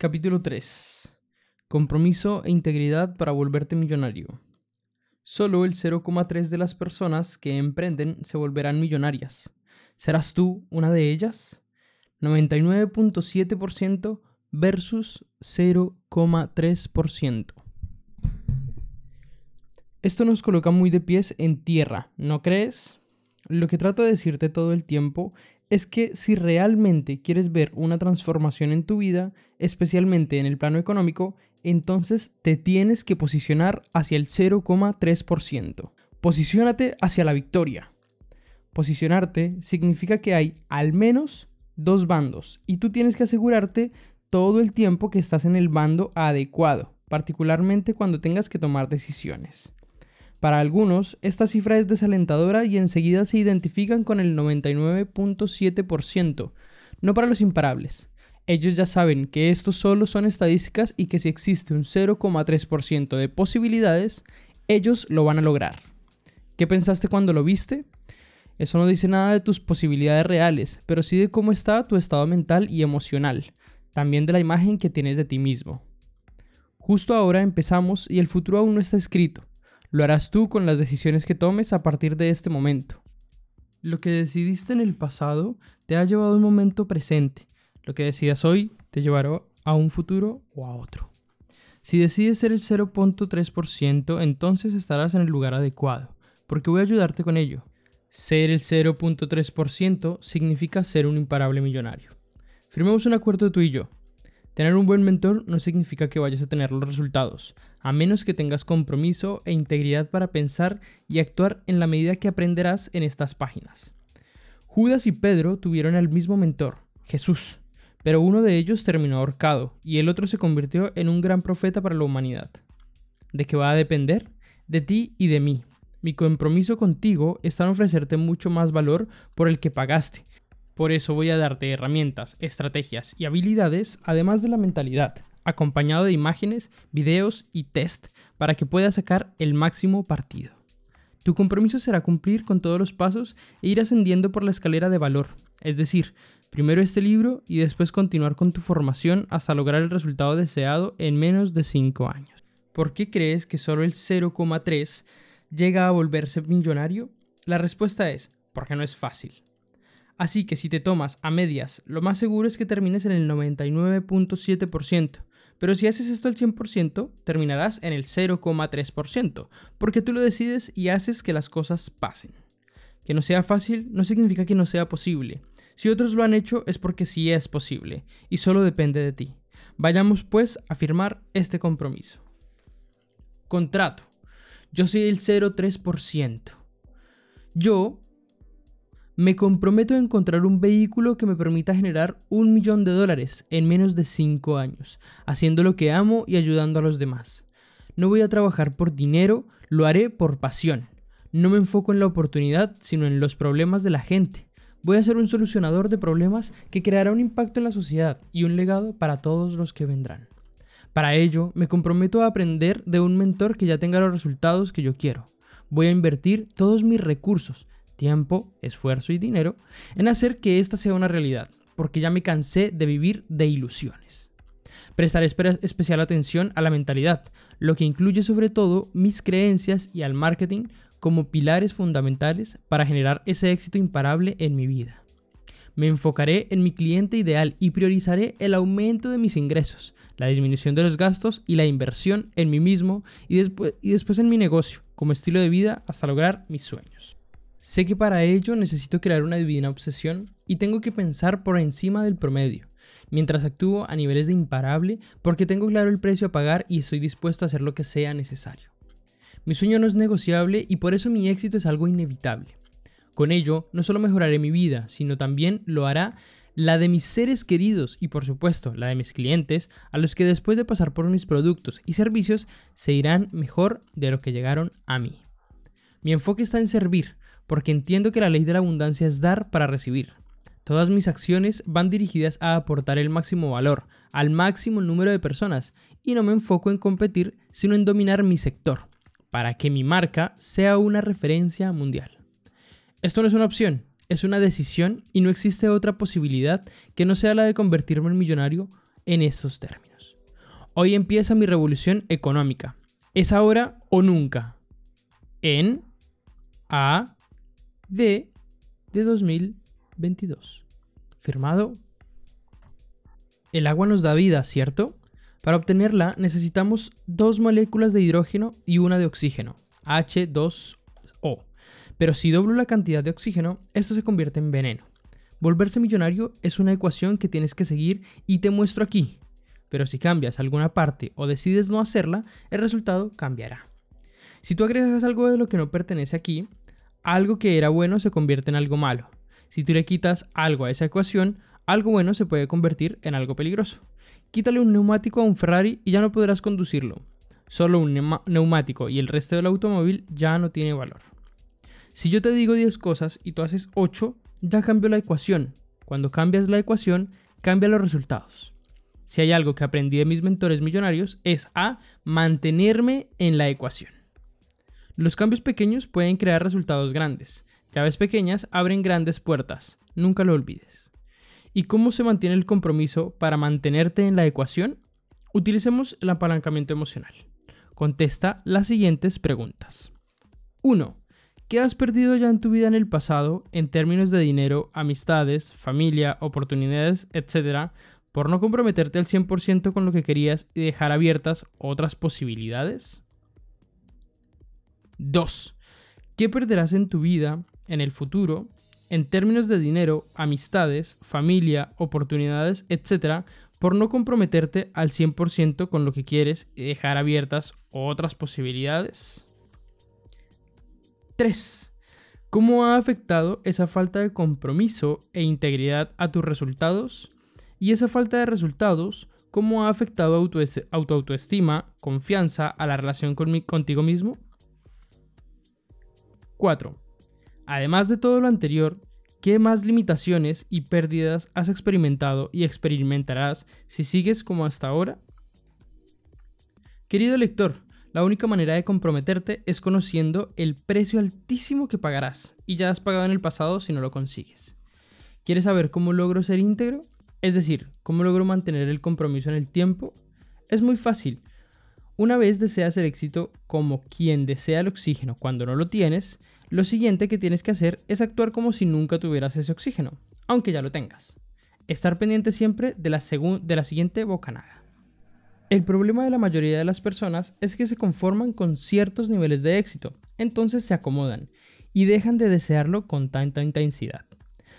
Capítulo 3. Compromiso e integridad para volverte millonario. Solo el 0,3 de las personas que emprenden se volverán millonarias. ¿Serás tú una de ellas? 99.7% versus 0,3%. Esto nos coloca muy de pies en tierra, ¿no crees? Lo que trato de decirte todo el tiempo es que si realmente quieres ver una transformación en tu vida, especialmente en el plano económico, entonces te tienes que posicionar hacia el 0,3%. Posiciónate hacia la victoria. Posicionarte significa que hay al menos dos bandos y tú tienes que asegurarte todo el tiempo que estás en el bando adecuado, particularmente cuando tengas que tomar decisiones. Para algunos, esta cifra es desalentadora y enseguida se identifican con el 99.7%, no para los imparables. Ellos ya saben que estos solo son estadísticas y que si existe un 0,3% de posibilidades, ellos lo van a lograr. ¿Qué pensaste cuando lo viste? Eso no dice nada de tus posibilidades reales, pero sí de cómo está tu estado mental y emocional, también de la imagen que tienes de ti mismo. Justo ahora empezamos y el futuro aún no está escrito. Lo harás tú con las decisiones que tomes a partir de este momento. Lo que decidiste en el pasado te ha llevado a un momento presente. Lo que decidas hoy te llevará a un futuro o a otro. Si decides ser el 0.3%, entonces estarás en el lugar adecuado, porque voy a ayudarte con ello. Ser el 0.3% significa ser un imparable millonario. Firmemos un acuerdo tú y yo. Tener un buen mentor no significa que vayas a tener los resultados, a menos que tengas compromiso e integridad para pensar y actuar en la medida que aprenderás en estas páginas. Judas y Pedro tuvieron el mismo mentor, Jesús, pero uno de ellos terminó ahorcado y el otro se convirtió en un gran profeta para la humanidad. ¿De qué va a depender? De ti y de mí. Mi compromiso contigo está en ofrecerte mucho más valor por el que pagaste, por eso voy a darte herramientas, estrategias y habilidades, además de la mentalidad, acompañado de imágenes, videos y test para que puedas sacar el máximo partido. Tu compromiso será cumplir con todos los pasos e ir ascendiendo por la escalera de valor, es decir, primero este libro y después continuar con tu formación hasta lograr el resultado deseado en menos de 5 años. ¿Por qué crees que solo el 0,3 llega a volverse millonario? La respuesta es, porque no es fácil. Así que si te tomas a medias, lo más seguro es que termines en el 99.7%. Pero si haces esto al 100%, terminarás en el 0,3%, porque tú lo decides y haces que las cosas pasen. Que no sea fácil no significa que no sea posible. Si otros lo han hecho es porque sí es posible, y solo depende de ti. Vayamos pues a firmar este compromiso. Contrato. Yo soy el 0,3%. Yo me comprometo a encontrar un vehículo que me permita generar un millón de dólares en menos de 5 años, haciendo lo que amo y ayudando a los demás. No voy a trabajar por dinero, lo haré por pasión. No me enfoco en la oportunidad, sino en los problemas de la gente. Voy a ser un solucionador de problemas que creará un impacto en la sociedad y un legado para todos los que vendrán. Para ello, me comprometo a aprender de un mentor que ya tenga los resultados que yo quiero. Voy a invertir todos mis recursos, tiempo, esfuerzo y dinero en hacer que esta sea una realidad, porque ya me cansé de vivir de ilusiones. Prestaré especial atención a la mentalidad, lo que incluye sobre todo mis creencias y al marketing como pilares fundamentales para generar ese éxito imparable en mi vida. Me enfocaré en mi cliente ideal y priorizaré el aumento de mis ingresos, la disminución de los gastos y la inversión en mí mismo y, después, y después en mi negocio como estilo de vida hasta lograr mis sueños. Sé que para ello necesito crear una divina obsesión y tengo que pensar por encima del promedio, mientras actúo a niveles de imparable porque tengo claro el precio a pagar y estoy dispuesto a hacer lo que sea necesario. Mi sueño no es negociable y por eso mi éxito es algo inevitable. Con ello, no solo mejoraré mi vida, sino también lo hará la de mis seres queridos y por supuesto la de mis clientes, a los que después de pasar por mis productos y servicios se irán mejor de lo que llegaron a mí. Mi enfoque está en servir, porque entiendo que la ley de la abundancia es dar para recibir. Todas mis acciones van dirigidas a aportar el máximo valor al máximo número de personas y no me enfoco en competir, sino en dominar mi sector, para que mi marca sea una referencia mundial. Esto no es una opción, es una decisión y no existe otra posibilidad que no sea la de convertirme en millonario en estos términos. Hoy empieza mi revolución económica. ¿Es ahora o nunca? En A D de 2022. Firmado. El agua nos da vida, ¿cierto? Para obtenerla necesitamos dos moléculas de hidrógeno y una de oxígeno, H2O. Pero si doblo la cantidad de oxígeno, esto se convierte en veneno. Volverse millonario es una ecuación que tienes que seguir y te muestro aquí. Pero si cambias alguna parte o decides no hacerla, el resultado cambiará. Si tú agregas algo de lo que no pertenece aquí, algo que era bueno se convierte en algo malo. Si tú le quitas algo a esa ecuación, algo bueno se puede convertir en algo peligroso. Quítale un neumático a un Ferrari y ya no podrás conducirlo. Solo un neumático y el resto del automóvil ya no tiene valor. Si yo te digo 10 cosas y tú haces 8, ya cambió la ecuación. Cuando cambias la ecuación, cambia los resultados. Si hay algo que aprendí de mis mentores millonarios es a mantenerme en la ecuación. Los cambios pequeños pueden crear resultados grandes. Llaves pequeñas abren grandes puertas. Nunca lo olvides. ¿Y cómo se mantiene el compromiso para mantenerte en la ecuación? Utilicemos el apalancamiento emocional. Contesta las siguientes preguntas. 1. ¿Qué has perdido ya en tu vida en el pasado en términos de dinero, amistades, familia, oportunidades, etcétera, por no comprometerte al 100% con lo que querías y dejar abiertas otras posibilidades? 2. ¿Qué perderás en tu vida en el futuro en términos de dinero, amistades, familia, oportunidades, etcétera, por no comprometerte al 100% con lo que quieres y dejar abiertas otras posibilidades. 3. ¿Cómo ha afectado esa falta de compromiso e integridad a tus resultados? Y esa falta de resultados, ¿cómo ha afectado a autoestima, confianza, a la relación contigo mismo? 4. Además de todo lo anterior, ¿qué más limitaciones y pérdidas has experimentado y experimentarás si sigues como hasta ahora? Querido lector, la única manera de comprometerte es conociendo el precio altísimo que pagarás y ya has pagado en el pasado si no lo consigues. ¿Quieres saber cómo logro ser íntegro? Es decir, cómo logro mantener el compromiso en el tiempo. Es muy fácil. Una vez deseas el éxito como quien desea el oxígeno cuando no lo tienes, lo siguiente que tienes que hacer es actuar como si nunca tuvieras ese oxígeno, aunque ya lo tengas. Estar pendiente siempre de la, siguiente bocanada. El problema de la mayoría de las personas es que se conforman con ciertos niveles de éxito, entonces se acomodan y dejan de desearlo con tanta intensidad.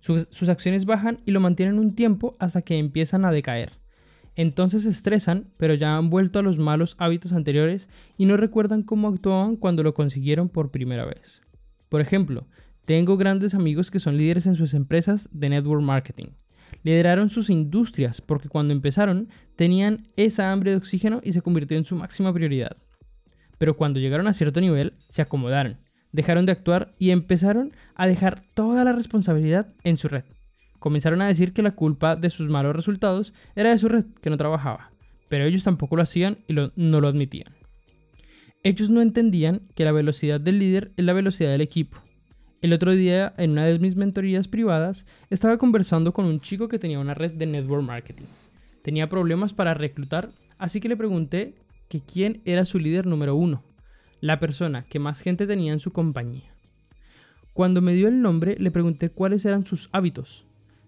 Sus, sus acciones bajan y lo mantienen un tiempo hasta que empiezan a decaer. Entonces se estresan, pero ya han vuelto a los malos hábitos anteriores y no recuerdan cómo actuaban cuando lo consiguieron por primera vez. Por ejemplo, tengo grandes amigos que son líderes en sus empresas de network marketing. Lideraron sus industrias porque cuando empezaron tenían esa hambre de oxígeno y se convirtió en su máxima prioridad. Pero cuando llegaron a cierto nivel, se acomodaron, dejaron de actuar y empezaron a dejar toda la responsabilidad en su red. Comenzaron a decir que la culpa de sus malos resultados era de su red, que no trabajaba, pero ellos tampoco lo hacían y no lo admitían. Ellos no entendían que la velocidad del líder es la velocidad del equipo. El otro día, en una de mis mentorías privadas, estaba conversando con un chico que tenía una red de network marketing. Tenía problemas para reclutar, así que le pregunté que quién era su líder número uno, la persona que más gente tenía en su compañía. Cuando me dio el nombre, le pregunté cuáles eran sus hábitos.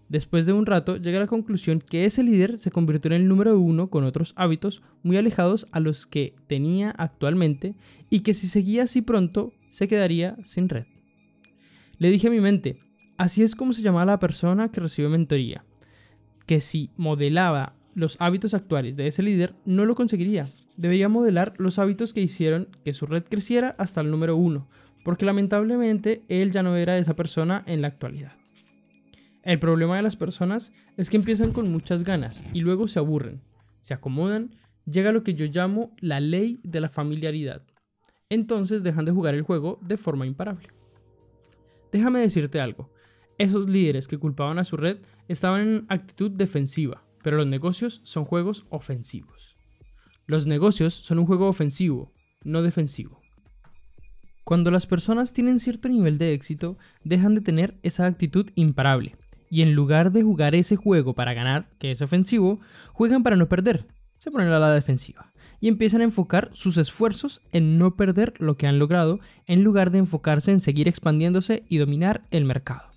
Después de un rato, llegué a la conclusión que ese líder se convirtió en el número uno con otros hábitos muy alejados a los que tenía actualmente y que si seguía así pronto se quedaría sin red. Le dije a mi mente, así es como se llamaba la persona que recibe mentoría, que si modelaba los hábitos actuales de ese líder no lo conseguiría. Debería modelar los hábitos que hicieron que su red creciera hasta el número uno, porque lamentablemente él ya no era esa persona en la actualidad. El problema de las personas es que empiezan con muchas ganas y luego se aburren, se acomodan, llega lo que yo llamo la ley de la familiaridad. Entonces dejan de jugar el juego de forma imparable. Déjame decirte algo, esos líderes que culpaban a su red estaban en actitud defensiva, pero los negocios son juegos ofensivos. Los negocios son un juego ofensivo, no defensivo. Cuando las personas tienen cierto nivel de éxito, dejan de tener esa actitud imparable y en lugar de jugar ese juego para ganar, que es ofensivo, juegan para no perder. se ponen a la defensiva y empiezan a enfocar sus esfuerzos en no perder lo que han logrado en lugar de enfocarse en seguir expandiéndose y dominar el mercado.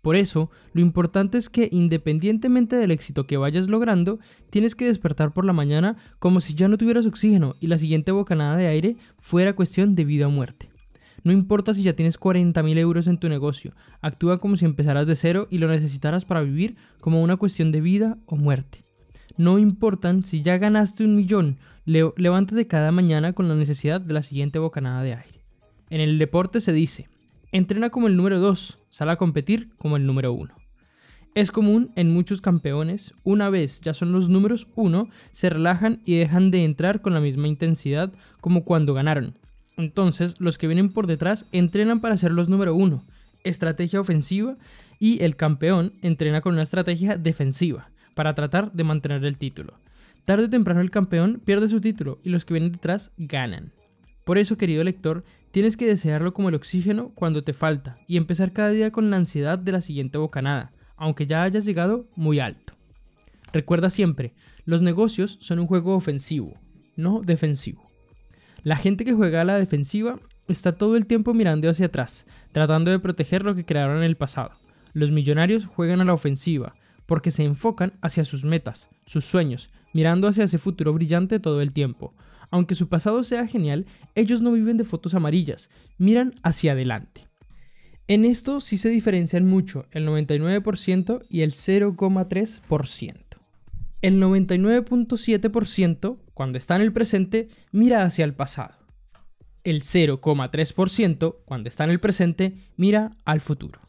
Por eso, lo importante es que independientemente del éxito que vayas logrando, tienes que despertar por la mañana como si ya no tuvieras oxígeno y la siguiente bocanada de aire fuera cuestión de vida o muerte. No importa si ya tienes 40.000 euros en tu negocio, actúa como si empezaras de cero y lo necesitaras para vivir como una cuestión de vida o muerte. No importan si ya ganaste un millón, levántate cada mañana con la necesidad de la siguiente bocanada de aire. En el deporte se dice, entrena como el número 2, sale a competir como el número 1. Es común en muchos campeones, una vez ya son los números 1, se relajan y dejan de entrar con la misma intensidad como cuando ganaron. Entonces, los que vienen por detrás entrenan para ser los número 1, estrategia ofensiva, y el campeón entrena con una estrategia defensiva, para tratar de mantener el título. Tarde o temprano el campeón pierde su título y los que vienen detrás ganan. Por eso, querido lector, tienes que desearlo como el oxígeno cuando te falta y empezar cada día con la ansiedad de la siguiente bocanada, aunque ya hayas llegado muy alto. Recuerda siempre, los negocios son un juego ofensivo, no defensivo. La gente que juega a la defensiva está todo el tiempo mirando hacia atrás, tratando de proteger lo que crearon en el pasado. Los millonarios juegan a la ofensiva, porque se enfocan hacia sus metas, sus sueños, mirando hacia ese futuro brillante todo el tiempo, aunque su pasado sea genial, ellos no viven de fotos amarillas, miran hacia adelante. En esto sí se diferencian mucho el 99% y el 0,3%. El 99.7% cuando está en el presente mira hacia el pasado. El 0,3% cuando está en el presente mira al futuro.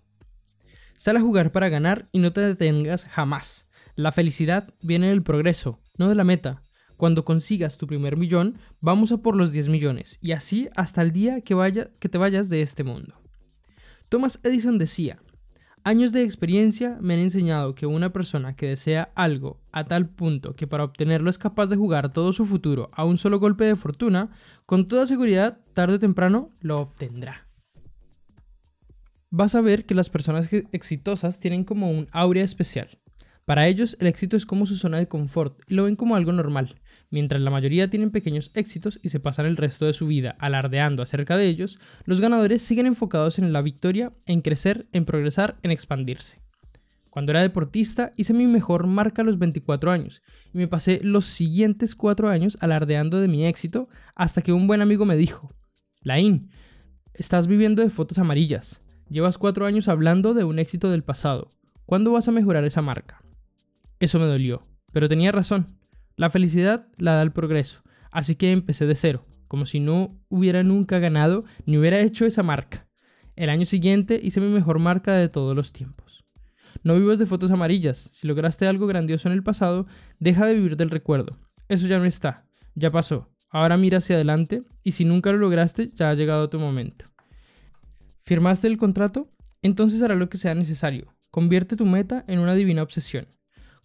Sal a jugar para ganar y no te detengas jamás. La felicidad viene del progreso, no de la meta. Cuando consigas tu primer millón, vamos a por los 10 millones, y así hasta el día que, que te vayas de este mundo. Thomas Edison decía, Años de experiencia me han enseñado que una persona que desea algo a tal punto que para obtenerlo es capaz de jugar todo su futuro a un solo golpe de fortuna, con toda seguridad, tarde o temprano, lo obtendrá. Vas a ver que las personas exitosas tienen como un áurea especial. Para ellos el éxito es como su zona de confort y lo ven como algo normal. Mientras la mayoría tienen pequeños éxitos y se pasan el resto de su vida alardeando acerca de ellos, los ganadores siguen enfocados en la victoria, en crecer, en progresar, en expandirse. Cuando era deportista hice mi mejor marca a los 24 años y me pasé los siguientes 4 años alardeando de mi éxito hasta que un buen amigo me dijo, Laín, estás viviendo de fotos amarillas, llevas 4 años hablando de un éxito del pasado, ¿cuándo vas a mejorar esa marca? Eso me dolió, pero tenía razón. La felicidad la da el progreso, así que empecé de cero, como si no hubiera nunca ganado ni hubiera hecho esa marca. El año siguiente hice mi mejor marca de todos los tiempos. No vivas de fotos amarillas. Si lograste algo grandioso en el pasado, deja de vivir del recuerdo. Eso ya no está, ya pasó. Ahora mira hacia adelante y si nunca lo lograste, ya ha llegado tu momento. ¿Firmaste el contrato? Entonces hará lo que sea necesario. Convierte tu meta en una divina obsesión.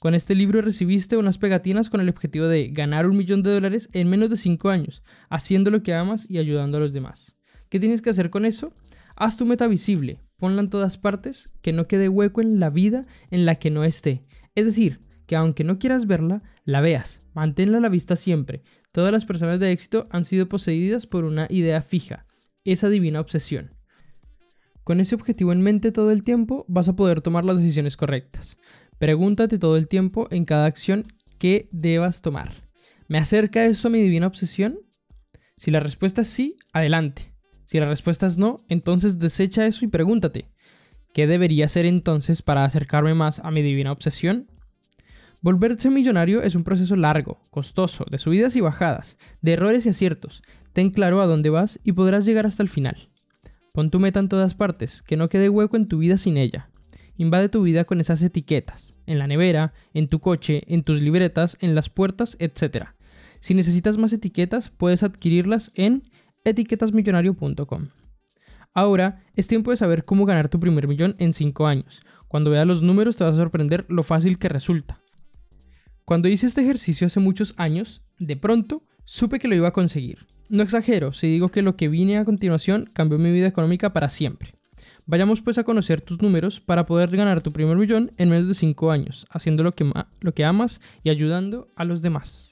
Con este libro recibiste unas pegatinas con el objetivo de ganar un millón de dólares en menos de 5 años, haciendo lo que amas y ayudando a los demás. ¿Qué tienes que hacer con eso? Haz tu meta visible, ponla en todas partes, que no quede hueco en la vida en la que no esté. Es decir, que aunque no quieras verla, la veas, manténla a la vista siempre. Todas las personas de éxito han sido poseídas por una idea fija, esa divina obsesión. Con ese objetivo en mente todo el tiempo vas a poder tomar las decisiones correctas. Pregúntate todo el tiempo en cada acción que debas tomar. ¿Me acerca esto a mi divina obsesión? Si la respuesta es sí, adelante. Si la respuesta es no, entonces desecha eso y pregúntate, ¿qué debería hacer entonces para acercarme más a mi divina obsesión? Volverse millonario es un proceso largo, costoso, de subidas y bajadas, de errores y aciertos. Ten claro a dónde vas y podrás llegar hasta el final. Pon tu meta en todas partes, que no quede hueco en tu vida sin ella. Invade tu vida con esas etiquetas, en la nevera, en tu coche, en tus libretas, en las puertas, etc. Si necesitas más etiquetas, puedes adquirirlas en etiquetasmillonario.com. Ahora es tiempo de saber cómo ganar tu primer millón en 5 años. Cuando veas los números te vas a sorprender lo fácil que resulta. Cuando hice este ejercicio hace muchos años, de pronto supe que lo iba a conseguir. No exagero si digo que lo que vine a continuación cambió mi vida económica para siempre. Vayamos pues a conocer tus números para poder ganar tu primer millón en menos de 5 años, haciendo lo que, lo que amas y ayudando a los demás.